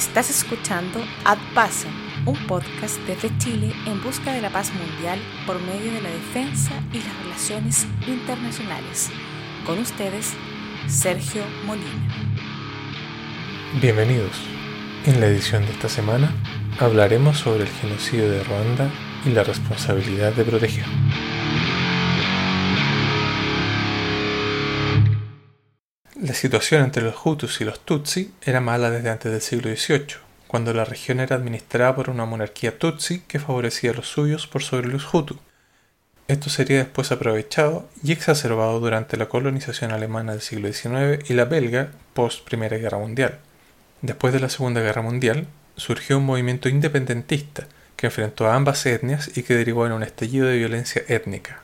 Estás escuchando Ad Pacem, un podcast desde Chile en busca de la paz mundial por medio de la defensa y las relaciones internacionales. Con ustedes, Sergio Molina. Bienvenidos. En la edición de esta semana hablaremos sobre el genocidio de Ruanda y la responsabilidad de proteger. La situación entre los Hutus y los Tutsi era mala desde antes del siglo XVIII, cuando la región era administrada por una monarquía Tutsi que favorecía a los suyos por sobre los Hutu. Esto sería después aprovechado y exacerbado durante la colonización alemana del siglo XIX y la belga post Primera Guerra Mundial. Después de la Segunda Guerra Mundial, surgió un movimiento independentista que enfrentó a ambas etnias y que derivó en un estallido de violencia étnica.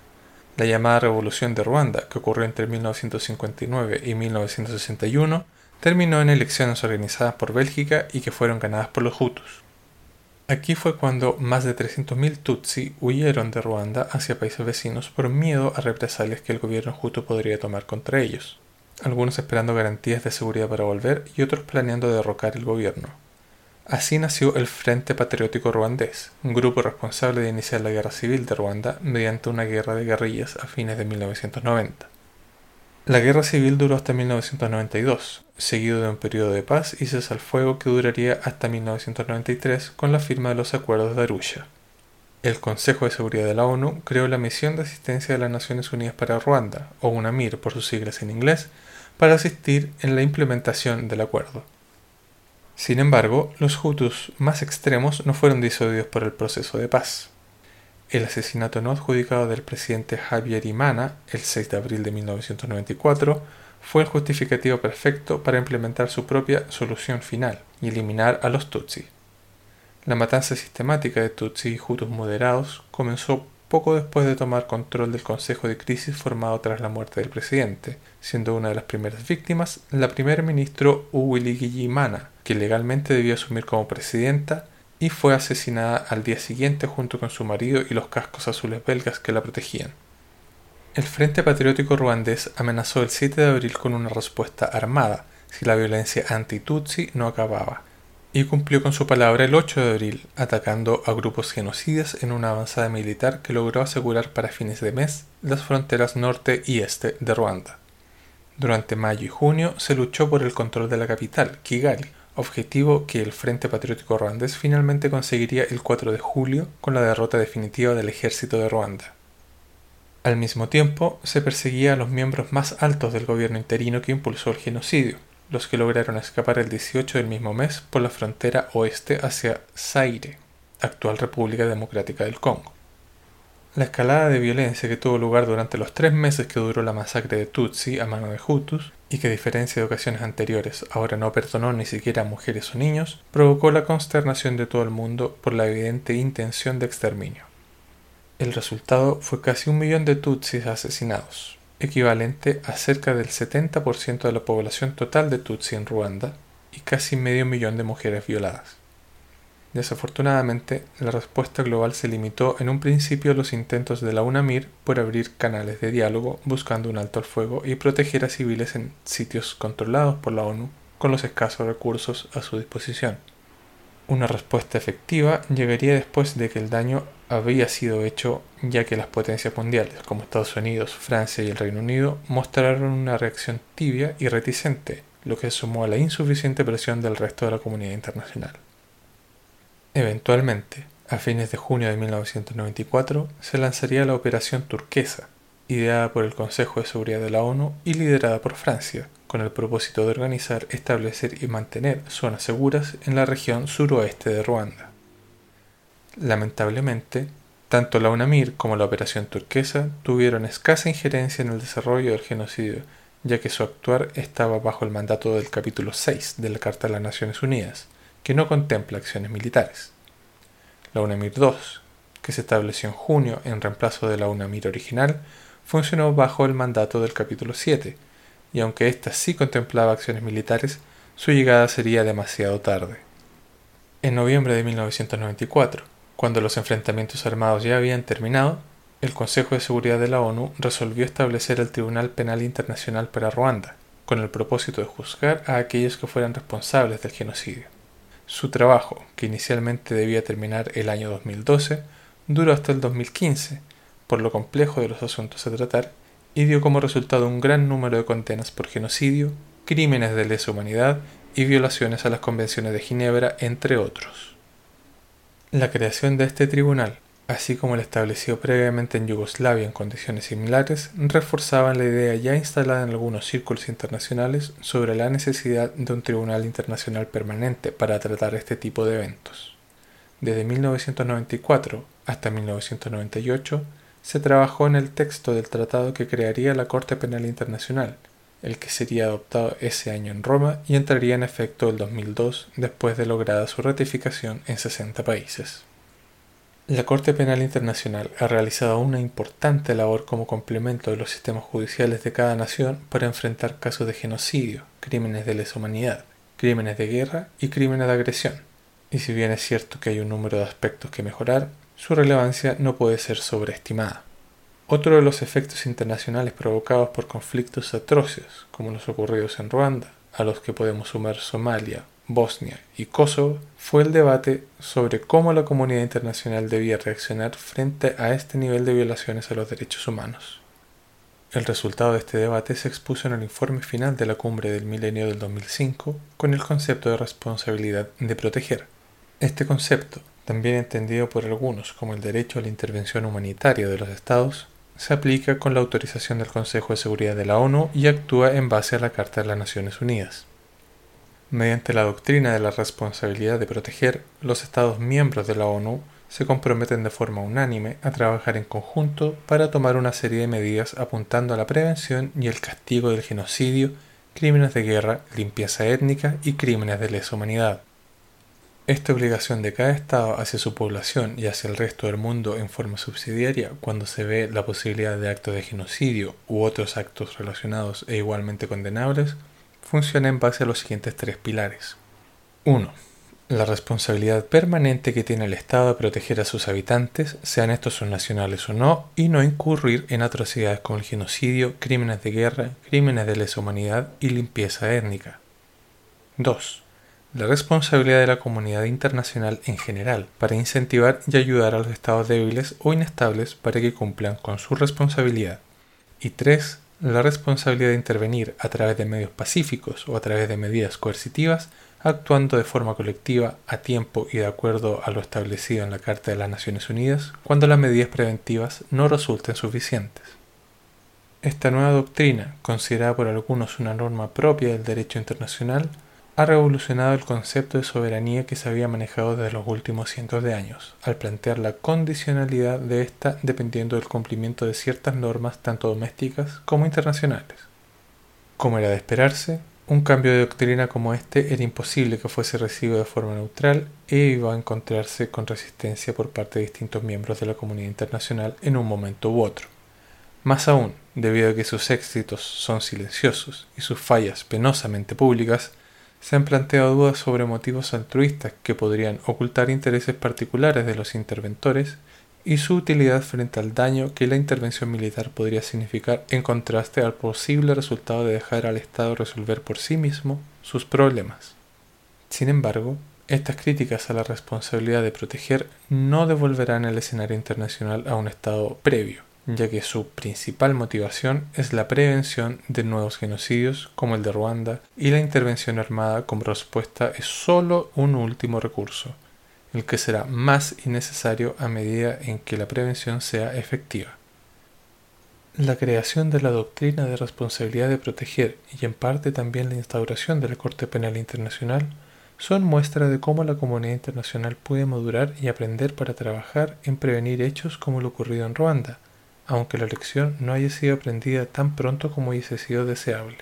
La llamada Revolución de Ruanda, que ocurrió entre 1959 y 1961, terminó en elecciones organizadas por Bélgica y que fueron ganadas por los Hutus. Aquí fue cuando más de 300.000 Tutsi huyeron de Ruanda hacia países vecinos por miedo a represalias que el gobierno Hutu podría tomar contra ellos, algunos esperando garantías de seguridad para volver y otros planeando derrocar el gobierno. Así nació el Frente Patriótico Ruandés, un grupo responsable de iniciar la guerra civil de Ruanda mediante una guerra de guerrillas a fines de 1990. La guerra civil duró hasta 1992, seguido de un periodo de paz y cese al fuego que duraría hasta 1993 con la firma de los acuerdos de Arusha. El Consejo de Seguridad de la ONU creó la Misión de Asistencia de las Naciones Unidas para Ruanda, o UNAMIR por sus siglas en inglés, para asistir en la implementación del acuerdo. Sin embargo, los Hutus más extremos no fueron disuadidos por el proceso de paz. El asesinato no adjudicado del presidente Javier Imana el 6 de abril de 1994 fue el justificativo perfecto para implementar su propia solución final y eliminar a los Tutsi. La matanza sistemática de Tutsi y Hutus moderados comenzó poco después de tomar control del Consejo de Crisis formado tras la muerte del presidente, siendo una de las primeras víctimas la primer ministro Uwiligiyimana, que legalmente debió asumir como presidenta y fue asesinada al día siguiente junto con su marido y los cascos azules belgas que la protegían. El Frente Patriótico Ruandés amenazó el 7 de abril con una respuesta armada si la violencia anti-Tutsi no acababa, y cumplió con su palabra el 8 de abril, atacando a grupos genocidas en una avanzada militar que logró asegurar para fines de mes las fronteras norte y este de Ruanda. Durante mayo y junio se luchó por el control de la capital, Kigali, objetivo que el Frente Patriótico Ruandés finalmente conseguiría el 4 de julio con la derrota definitiva del ejército de Ruanda. Al mismo tiempo, se perseguía a los miembros más altos del gobierno interino que impulsó el genocidio, los que lograron escapar el 18 del mismo mes por la frontera oeste hacia Zaire, actual República Democrática del Congo. La escalada de violencia que tuvo lugar durante los tres meses que duró la masacre de Tutsi a mano de Hutus, y que a diferencia de ocasiones anteriores ahora no perdonó ni siquiera a mujeres o niños, provocó la consternación de todo el mundo por la evidente intención de exterminio. El resultado fue casi un millón de Tutsis asesinados, equivalente a cerca del 70% de la población total de Tutsi en Ruanda y casi medio millón de mujeres violadas. Desafortunadamente, la respuesta global se limitó en un principio a los intentos de la UNAMIR por abrir canales de diálogo buscando un alto al fuego y proteger a civiles en sitios controlados por la ONU con los escasos recursos a su disposición. Una respuesta efectiva llegaría después de que el daño había sido hecho ya que las potencias mundiales como Estados Unidos, Francia y el Reino Unido mostraron una reacción tibia y reticente, lo que sumó a la insuficiente presión del resto de la comunidad internacional. Eventualmente, a fines de junio de 1994, se lanzaría la Operación Turquesa, ideada por el Consejo de Seguridad de la ONU y liderada por Francia, con el propósito de organizar, establecer y mantener zonas seguras en la región suroeste de Ruanda. Lamentablemente, tanto la UNAMIR como la Operación Turquesa tuvieron escasa injerencia en el desarrollo del genocidio, ya que su actuar estaba bajo el mandato del capítulo 6 de la Carta de las Naciones Unidas, que no contempla acciones militares. La UNAMIR II, que se estableció en junio en reemplazo de la UNAMIR original, funcionó bajo el mandato del capítulo 7, y aunque ésta sí contemplaba acciones militares, su llegada sería demasiado tarde. En noviembre de 1994, cuando los enfrentamientos armados ya habían terminado, el Consejo de Seguridad de la ONU resolvió establecer el Tribunal Penal Internacional para Ruanda, con el propósito de juzgar a aquellos que fueran responsables del genocidio. Su trabajo, que inicialmente debía terminar el año 2012, duró hasta el 2015, por lo complejo de los asuntos a tratar, y dio como resultado un gran número de condenas por genocidio, crímenes de lesa humanidad y violaciones a las convenciones de Ginebra, entre otros. La creación de este tribunal, así como el establecido previamente en Yugoslavia en condiciones similares, reforzaban la idea ya instalada en algunos círculos internacionales sobre la necesidad de un tribunal internacional permanente para tratar este tipo de eventos. Desde 1994 hasta 1998 se trabajó en el texto del tratado que crearía la Corte Penal Internacional, el que sería adoptado ese año en Roma y entraría en efecto el 2002 después de lograda su ratificación en 60 países. La Corte Penal Internacional ha realizado una importante labor como complemento de los sistemas judiciales de cada nación para enfrentar casos de genocidio, crímenes de lesa humanidad, crímenes de guerra y crímenes de agresión. Y si bien es cierto que hay un número de aspectos que mejorar, su relevancia no puede ser sobreestimada. Otro de los efectos internacionales provocados por conflictos atroces, como los ocurridos en Ruanda, a los que podemos sumar Somalia, Bosnia y Kosovo fue el debate sobre cómo la comunidad internacional debía reaccionar frente a este nivel de violaciones a los derechos humanos. El resultado de este debate se expuso en el informe final de la cumbre del milenio del 2005 con el concepto de responsabilidad de proteger. Este concepto, también entendido por algunos como el derecho a la intervención humanitaria de los estados, se aplica con la autorización del Consejo de Seguridad de la ONU y actúa en base a la Carta de las Naciones Unidas. Mediante la doctrina de la responsabilidad de proteger, los Estados miembros de la ONU se comprometen de forma unánime a trabajar en conjunto para tomar una serie de medidas apuntando a la prevención y el castigo del genocidio, crímenes de guerra, limpieza étnica y crímenes de lesa humanidad. Esta obligación de cada Estado hacia su población y hacia el resto del mundo en forma subsidiaria cuando se ve la posibilidad de actos de genocidio u otros actos relacionados e igualmente condenables funciona en base a los siguientes tres pilares. 1. La responsabilidad permanente que tiene el Estado de proteger a sus habitantes, sean estos sus nacionales o no, y no incurrir en atrocidades como el genocidio, crímenes de guerra, crímenes de lesa humanidad y limpieza étnica. 2. La responsabilidad de la comunidad internacional en general para incentivar y ayudar a los estados débiles o inestables para que cumplan con su responsabilidad. Y 3 la responsabilidad de intervenir a través de medios pacíficos o a través de medidas coercitivas, actuando de forma colectiva, a tiempo y de acuerdo a lo establecido en la Carta de las Naciones Unidas, cuando las medidas preventivas no resulten suficientes. Esta nueva doctrina, considerada por algunos una norma propia del derecho internacional, ha revolucionado el concepto de soberanía que se había manejado desde los últimos cientos de años, al plantear la condicionalidad de ésta dependiendo del cumplimiento de ciertas normas tanto domésticas como internacionales. Como era de esperarse, un cambio de doctrina como este era imposible que fuese recibido de forma neutral e iba a encontrarse con resistencia por parte de distintos miembros de la comunidad internacional en un momento u otro. Más aún, debido a que sus éxitos son silenciosos y sus fallas penosamente públicas, se han planteado dudas sobre motivos altruistas que podrían ocultar intereses particulares de los interventores y su utilidad frente al daño que la intervención militar podría significar en contraste al posible resultado de dejar al Estado resolver por sí mismo sus problemas. Sin embargo, estas críticas a la responsabilidad de proteger no devolverán el escenario internacional a un estado previo, ya que su principal motivación es la prevención de nuevos genocidios como el de Ruanda y la intervención armada como respuesta es solo un último recurso, el que será más innecesario a medida en que la prevención sea efectiva. La creación de la doctrina de responsabilidad de proteger y en parte también la instauración de la Corte Penal Internacional son muestra de cómo la comunidad internacional puede madurar y aprender para trabajar en prevenir hechos como lo ocurrido en Ruanda, aunque la lección no haya sido aprendida tan pronto como hubiese sido deseable.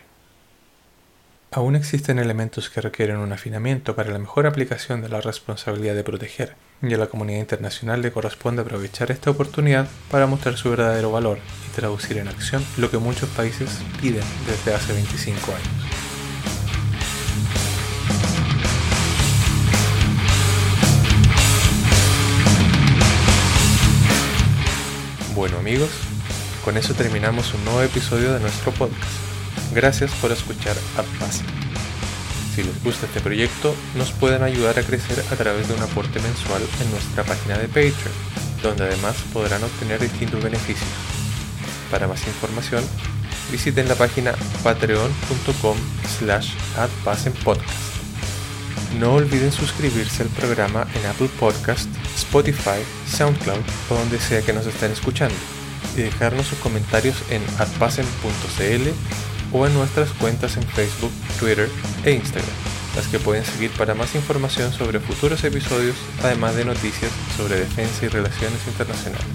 Aún existen elementos que requieren un afinamiento para la mejor aplicación de la responsabilidad de proteger, y a la comunidad internacional le corresponde aprovechar esta oportunidad para mostrar su verdadero valor y traducir en acción lo que muchos países piden desde hace 25 años. Amigos, con eso terminamos un nuevo episodio de nuestro podcast. Gracias por escuchar a Si les gusta este proyecto, nos pueden ayudar a crecer a través de un aporte mensual en nuestra página de Patreon, donde además podrán obtener distintos beneficios. Para más información, visiten la página patreon.com slash podcast. No olviden suscribirse al programa en Apple Podcast, Spotify, SoundCloud o donde sea que nos estén escuchando y dejarnos sus comentarios en adpassen.cl o en nuestras cuentas en Facebook, Twitter e Instagram, las que pueden seguir para más información sobre futuros episodios, además de noticias sobre defensa y relaciones internacionales.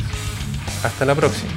Hasta la próxima.